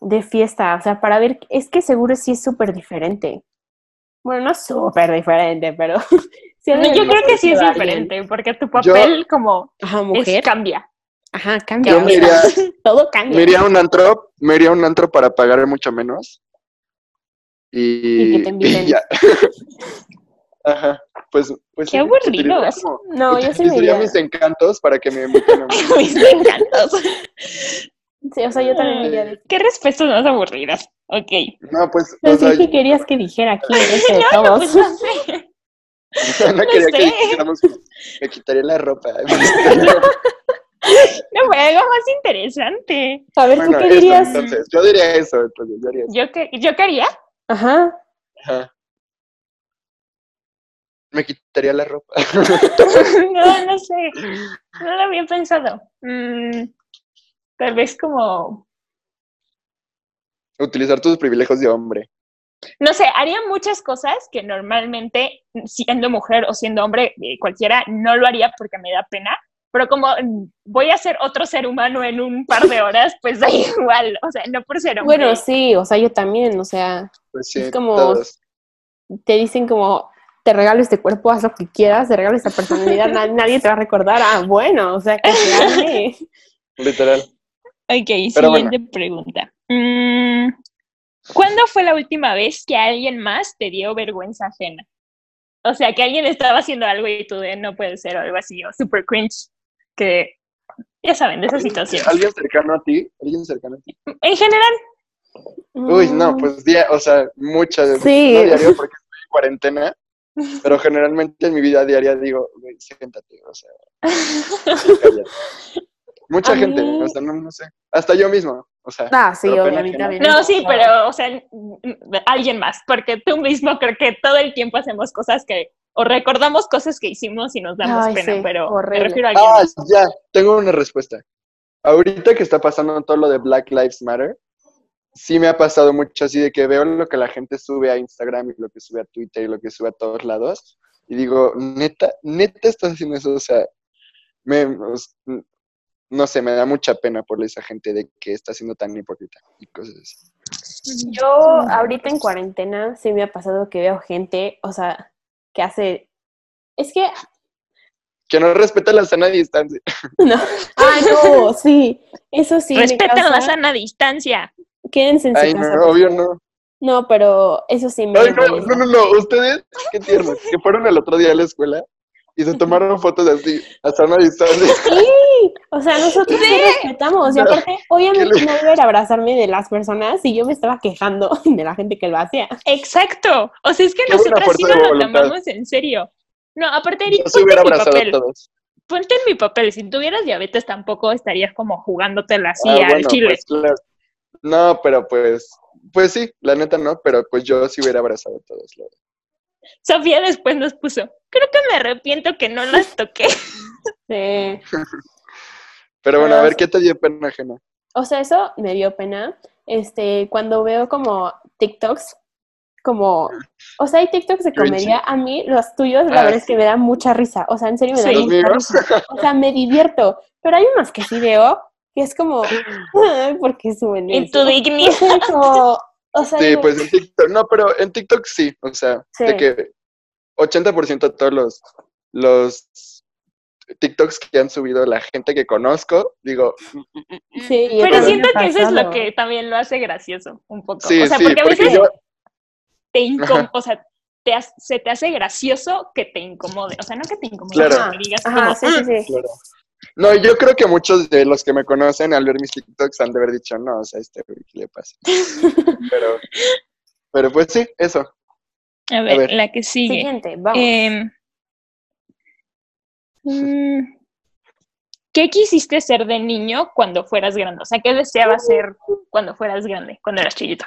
de fiesta, o sea, para ver, es que seguro sí es súper diferente. Bueno, no súper diferente, pero [laughs] sí No, yo creo que sí es diferente, porque tu papel como Ajá, es- mujer. cambia. Ajá, cambia. Yo me iría, [laughs] todo cambia. me iría a un antro, me iría a un antro para pagar mucho menos. Y, Y que te inviten. ya. [laughs] Ajá, pues, pues Qué aburridos. como- No, yo sí me iría. mis encantos para que me inviten a [laughs] Mis encantos. Sí, o sea, yo también me iría de... Qué respuestas más aburridas. Ok. No, pues, No o sea, qué querías que dijera aquí No, todos. pues no sé. No quería sé. que dijéramos, me quitaría la ropa. [laughs] [laughs] No fue algo más interesante. A ver, Bueno, ¿tú qué dirías? entonces, yo diría eso, entonces, yo diría eso. ¿Yo qué, yo qué haría? Ajá. Ajá. Me quitaría la ropa. [laughs] no, no sé. No lo había pensado. Mm, tal vez como. Utilizar tus privilegios de hombre. No sé, haría muchas cosas que normalmente, siendo mujer o siendo hombre, eh, cualquiera, no lo haría porque me da pena. Pero como mm, voy a ser otro ser humano en un par de horas, pues da [laughs] igual. O sea, no por ser hombre. Bueno, sí, o sea, yo también, o sea, Pues sí, Es como- todos. te dicen como, te regalo este cuerpo, haz lo que quieras, te regalo esta personalidad, na- nadie te va a recordar, ah, bueno, o sea, que se. [laughs] Literal. Ok, Pero siguiente pregunta. Mm, ¿Cuándo fue la última vez que alguien más te dio vergüenza ajena? O sea, que alguien estaba haciendo algo y tú de no puede ser o algo así, o super cringe, que ya saben, de esas situaciones. ¿Alguien cercano a ti? ¿Alguien cercano a ti? En general, Uy, no, Mm, pues día, o sea, muchas. Sí. No diario porque estoy en cuarentena, [laughs] pero generalmente en mi vida diaria digo, güey, siéntate, o sea. [laughs] Mucha A gente, mí- o sea, no, no sé. Hasta yo mismo, o sea. Ah, sí, ajena. también. no, sí, pero, o sea, alguien más, porque tú mismo creo que todo el tiempo hacemos cosas que, o recordamos cosas que hicimos y nos damos Ay, pena, sí, pero horrible. me refiero a alguien Ah, más. ya, tengo una respuesta. Ahorita que está pasando todo lo de Black Lives Matter, sí me ha pasado mucho así de que veo lo que la gente sube a Instagram y lo que sube a Twitter y lo que sube a todos lados y digo, neta, neta estás haciendo eso, o sea, me, no sé, me da mucha pena por esa gente de que está siendo tan hipócrita y cosas así. Yo ahorita en cuarentena sí me ha pasado que veo gente, o sea, que hace... Es que... Que no respeta la sana distancia. [laughs] No. Ah, no, sí. Eso sí. me Respeten la sana distancia. Quédense en su Ay, casa. no, obvio no. No, pero eso sí me... Ay, no, no, no, no, ustedes, qué tiernos, que fueron el otro día a la escuela y se tomaron fotos así, a sana distancia. Sí, o sea, nosotros sí respetamos. Y aparte, obviamente ¿Qué le- no iba a abrazarme de las personas y yo me estaba quejando [laughs] de la gente que lo hacía. Exacto. O sea, es que nosotras sí no lo tomamos en serio. No, aparte, Eric, Yo ponte en mi papel. Ponte en mi papel. Si tuvieras diabetes, tampoco estarías como jugándotela así Ah, al bueno, chile. pues, claro. No, pero pues, pues sí, la neta no, pero pues yo sí hubiera abrazado a todos. la. Sofía después nos puso, creo que me arrepiento que no las toqué. [laughs] Sí. Pero bueno, a ver. ¿qué te dio pena ajena? O sea, eso me dio pena. Este, cuando veo como TikToks, como, o sea, hay TikToks de comedia, a mí los tuyos, la Ah, verdad es que me dan mucha risa. O sea, en serio me dan Sí. ¿Los mucha risa. O sea, me divierto. Pero hay unos que sí veo que es como, "Ay, ¿por qué suben En eso?". tu dignidad. [laughs] O sea, como, o sea, Sí, digo, pues en TikTok, no, pero en TikTok sí, o sea, Sí. de que, 80% de todos los, los TikToks que han subido la gente que conozco, digo, Sí, yo Pero siento que eso es lo que también lo hace gracioso un poco. sí, o sea, sí, porque a veces yo, te incom- Ajá. o sea, te ha- se te hace gracioso que te incomode. O sea, no que te incomode, Claro. que digas como, Ajá, sí, sí, sí. claro. No, yo creo que muchos de los que me conocen al ver mis TikToks han de haber dicho, no, o sea, este güey, ¿qué le pasa? [laughs] pero, pero pues sí, eso. A ver, ver. la que sigue. Siguiente, vamos. Em, mm, ¿Qué quisiste ser de niño cuando fueras grande? O sea, ¿qué deseabas ser cuando fueras grande, cuando eras chiquito?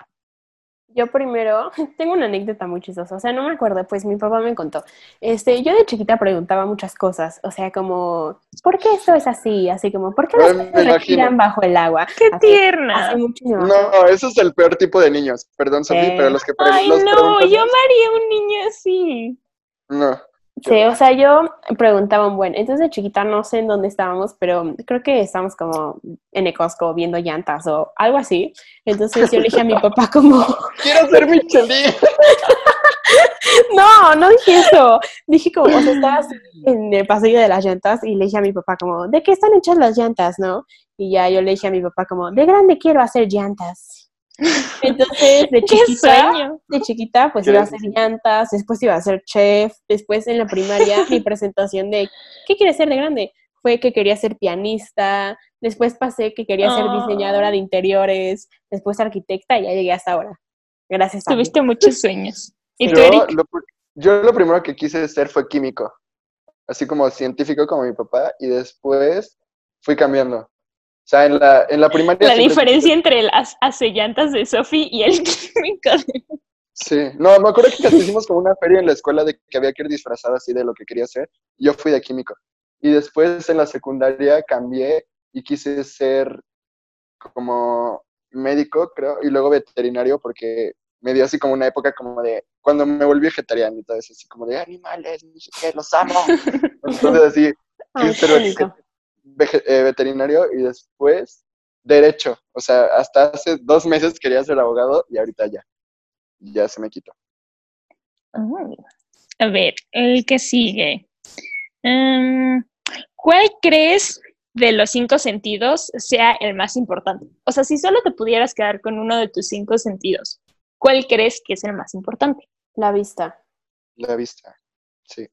Yo primero, [laughs] tengo una anécdota muy chistosa, o sea, no me acuerdo, pues mi papá me contó. Este, yo de chiquita preguntaba muchas cosas, o sea, como, ¿por qué esto es así? Así como, ¿por qué los me peces respiran bajo el agua? ¡Qué Así- tierna! Muchísimo. No, eso es el peor tipo de niños. Perdón, Sofía, Eh. pero los que pre- Ay, los no, yo me haría un niño así. No. Sí, o sea, yo preguntaba un buen. Entonces de chiquita no sé en dónde estábamos, pero creo que estábamos como en Ecosco viendo llantas o algo así. Entonces yo le dije a mi papá [laughs] como, Quiero ser Michelin. [laughs] no, no dije eso. Dije como, o sea, estaba así en el pasillo de las llantas y le dije a mi papá como, ¿de qué están hechas las llantas, no? Y ya yo le dije a mi papá como, de grande quiero hacer llantas. Entonces, de [laughs] ¡Qué chiquita, de chiquita, pues ¿Qué iba a hacer llantas, después iba a ser chef, después en la primaria mi presentación de ¿qué quieres ser de grande? Fue que quería ser pianista, después pasé que quería ser Ah. diseñadora de interiores, después arquitecta y ya llegué hasta ahora. Gracias a mí. Tuviste muchos sueños. ¿Y tú, Yo Eric? lo, yo lo primero que quise ser fue químico, así como científico como mi papá, y después fui cambiando. O sea, en la, en la primaria... La diferencia entre el hace hace llantas de Sophie y el [laughs] químico de... Sí, no, me acuerdo que hicimos como una feria en la escuela de que había que ir disfrazado así de lo que quería hacer. y Yo fui de químico. Y después en la secundaria cambié y quise ser como médico, creo, y luego veterinario porque me dio así como una época como de cuando me volví vegetariano y todo eso, así como de animales, no sé qué, los amo. [laughs] Entonces así, Ay, quise ser eh, veterinario y después derecho. O sea, hasta hace dos meses quería ser abogado y ahorita ya. Ya se me quitó. Mm. A ver, el que sigue. Em, ¿Cuál crees de los cinco sentidos sea el más importante? O sea, si solo te pudieras quedar con uno de tus cinco sentidos, ¿cuál crees que es el más importante? La vista. La vista. Sí.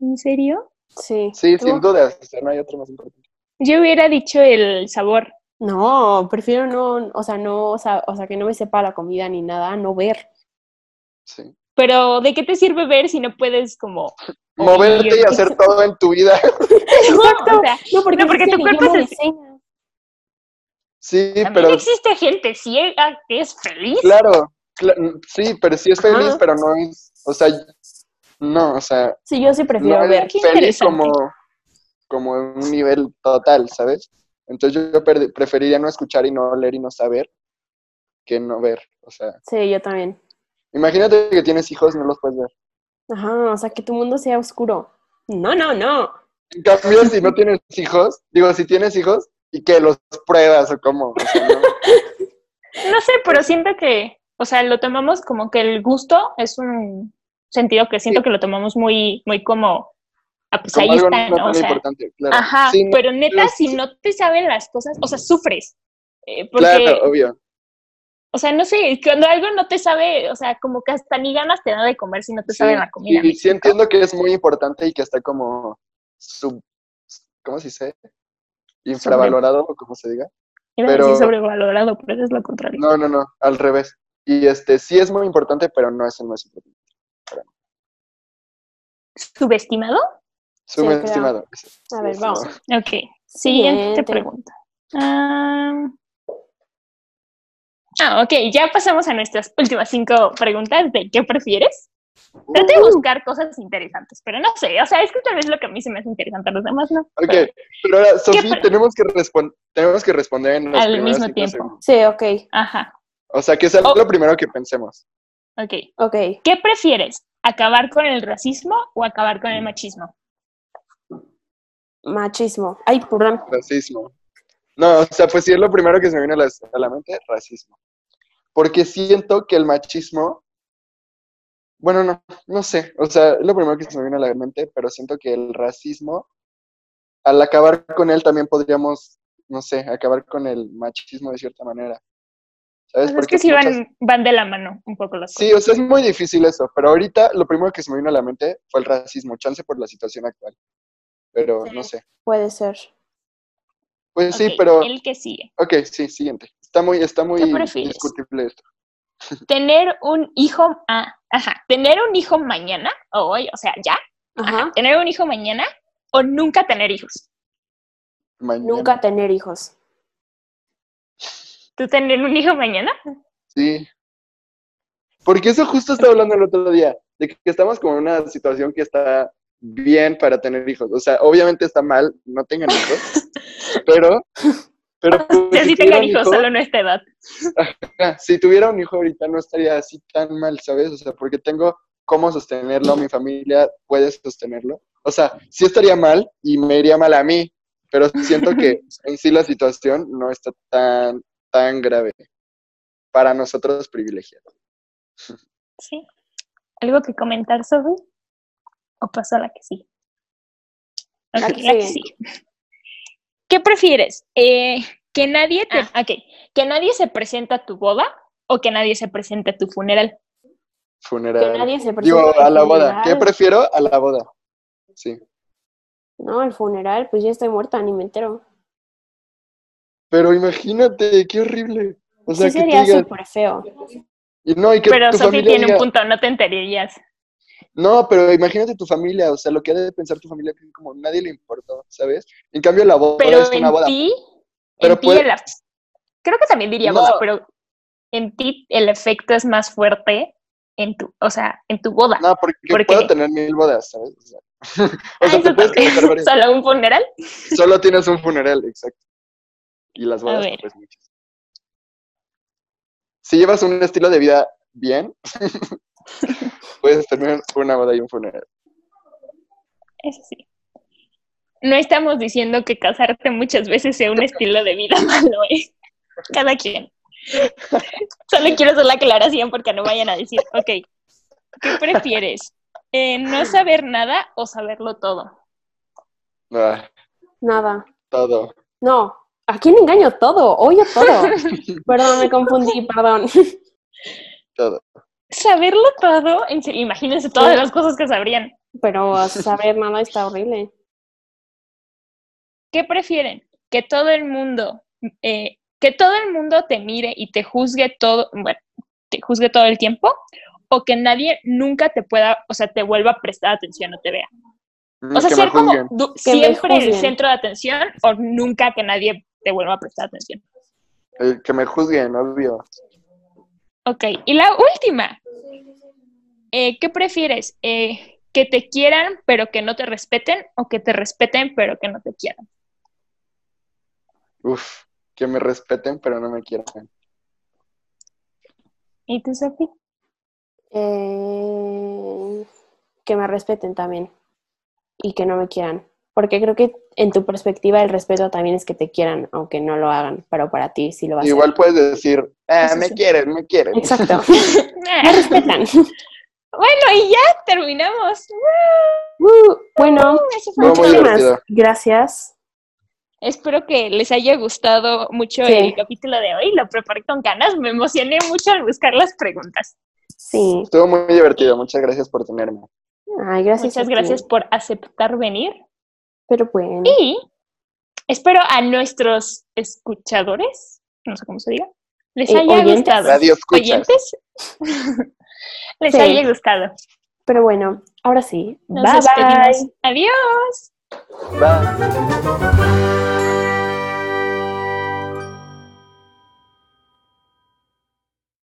¿En serio? Sí. Sí, ¿Tú? sin duda. o sea, no hay otro más importante. Yo hubiera dicho el sabor. No, prefiero no, o sea, no, o sea, o sea, que no me sepa la comida ni nada, no ver. Sí. Pero ¿de qué te sirve ver si no puedes como... [laughs] Moverte y hacer todo en tu vida. No, o sea, No, porque, No, porque existe tu cuerpo señas. Sí, también pero existe gente ciega que es feliz. claro. cla- sí, pero sí es feliz, Ajá. pero no es. O sea, no, o sea, Sí, yo sí prefiero no ver. es Qué feliz interesante. como, como en un nivel total, ¿sabes? Entonces yo preferiría no escuchar y no leer y no saber que no ver. O sea, Sí, yo también. imagínate que tienes hijos y no los puedes ver. Ajá, o sea, que tu mundo sea oscuro. No, no, no. En cambio, si no tienes hijos, digo, si tienes hijos y que los pruebas o cómo. O sea, no. [laughs] No sé, pero siento que, o sea, lo tomamos como que el gusto es un sentido que siento Sí. que lo tomamos muy, muy como, ah, pues Como ahí algo está, no. O sea, importante, claro. ajá, Sí, pero neta, pero si no te saben las cosas, o sea, sufres. Eh, porque, Claro, obvio. o sea, no sé, cuando algo no te sabe, o sea, como que hasta ni ganas te da de comer si no te Sí, sabe la comida. ¿me y sí entiendo que es muy importante y que está como sub, ¿cómo se dice? Infravalorado o como se diga. A decir pero- sobrevalorado, pero es lo contrario. No, no, no, al revés. Y este sí es muy importante, pero no es el más importante. ¿Subestimado? Subestimado. ese, A ver, vamos. Ok, siguiente Siguiente. pregunta. Ah, ah, ok, ya pasamos a nuestras últimas cinco preguntas de ¿qué prefieres? Traté de buscar cosas interesantes, pero no sé, o sea, es que tal vez lo que a mí se me hace interesante, a los demás no. Ok, Pero- pero ahora, Sofía, tenemos que, tenemos que responder en los Al mismo tiempo. segundos. Sí, ok, Ajá, O sea, que sea Oh. lo primero que pensemos. ok. ok. ¿Qué prefieres? ¿Acabar con el racismo o acabar con el machismo? Machismo. Ay, perdón. Racismo. No, o sea, pues sí es lo primero que se me viene a la, a la mente, racismo. Porque siento que el machismo, bueno, no, no sé, o sea, es lo primero que se me vino a la mente, pero siento que el racismo, al acabar con él también podríamos, no sé, acabar con el machismo de cierta manera. ¿Sabes? Pues es que sí muchas- van, van de la mano un poco las Sí, cosas. o sea, es muy difícil eso, pero ahorita lo primero que se me vino a la mente fue el racismo, chance por la situación actual. Pero no sé. Puede ser. Pues sí, pero. El que sigue. Ok, sí, siguiente. Está muy, está muy discutible esto. Tener un hijo, ah, ajá, tener un hijo mañana, o hoy, o sea, ya, ajá, Ajá. tener un hijo mañana o nunca tener hijos. Mañana. Nunca tener hijos. ¿Tú tener un hijo mañana? Sí. Porque eso justo estaba hablando el otro día, de que estamos como en una situación que está bien para tener hijos. O sea, obviamente está mal, no tengan hijos, [laughs] pero, pero [laughs] pues, Si tengan hijos, hijo- solo en esta edad. Si tuviera un hijo ahorita no estaría así tan mal, ¿sabes? O sea, porque tengo cómo sostenerlo, mi familia puede sostenerlo. O sea, sí estaría mal y me iría mal a mí, pero siento que [laughs] en sí la situación no está tan, tan grave para nosotros privilegiados. Sí. ¿Algo que comentar sobre? ¿O paso a la que sí? La que la que sigue. sigue. ¿Qué prefieres? Eh, ¿Que nadie te, Ah. ok, que nadie se presente a tu boda o que nadie se presente a tu funeral? Funeral. Que nadie se Digo, presente a al la boda. ¿Qué funeral. prefiero? A la boda. Sí. No, el funeral, pues ya estoy muerta, ni me entero. Pero imagínate, qué horrible. O sea, sí que sería súper feo. y no, y que Pero familia tiene diga, un punto, no te enterarías. No, pero imagínate tu familia, o sea, lo que ha de pensar tu familia que como nadie le importó, ¿sabes? En cambio, la boda Pero es una en boda. ti, Pero en ti puede- creo que también diría No. boda, pero en ti el efecto es más fuerte en tu, o sea, en tu boda. No, porque ¿Por puedo tener mil bodas, ¿sabes? O sea, [laughs] o Ah, sea, te. Solo un funeral. Solo tienes un funeral, exacto. Y las bodas, pues muchas. Si llevas un estilo de vida bien, [laughs] puedes tener una boda y un funeral. Eso sí. No estamos diciendo que casarte muchas veces sea un estilo de vida [laughs] malo, ¿eh? Cada quien. Solo quiero hacer la aclaración porque no vayan a decir, ok, ¿qué prefieres? Eh, ¿No saber nada o saberlo todo? Ah, Nada. todo. No. ¿A quién engaño todo? Oye todo. [laughs] perdón, me confundí, perdón. Todo. Saberlo todo, imagínense todas las cosas que sabrían. Pero saber nada está horrible. ¿Qué prefieren? Que todo el mundo, eh, que todo el mundo te mire y te juzgue todo, bueno, te juzgue todo el tiempo, o que nadie nunca te pueda, o sea, te vuelva a prestar atención o te vea. Mm, O sea, ser como siempre el centro de atención o nunca que nadie te vuelva a prestar atención. Eh, que me juzguen, obvio. Ok, y la última. Eh, ¿Qué prefieres? Eh, ¿Que te quieran pero que no te respeten o que te respeten pero que no te quieran? Uf, que me respeten, pero no me quieran. ¿Y tú, Sofi? Eh, que me respeten también. Y que no me quieran. Porque creo que en tu perspectiva el respeto también es que te quieran, aunque no lo hagan. Pero para ti sí lo va a hacer. Igual puedes decir, Eso me sí. quieren, me quieren. Exacto. [laughs] Me respetan. [laughs] Bueno, y ya terminamos. Uh, bueno, muchísimas gracias. Espero que les haya gustado mucho Sí. el capítulo de hoy. Lo preparé con ganas. Me emocioné mucho al buscar las preguntas. Sí. Estuvo muy divertido, muchas gracias por tenerme. Ay, gracias. Muchas gracias por aceptar venir. Pero bueno. Y espero a nuestros escuchadores, no sé cómo se diga, les Eh, haya oyentes. gustado. Radio. ¿Oyentes? [laughs] les Sí. haya gustado. Pero bueno, ahora sí. Nos bye bye. Adiós. Bye.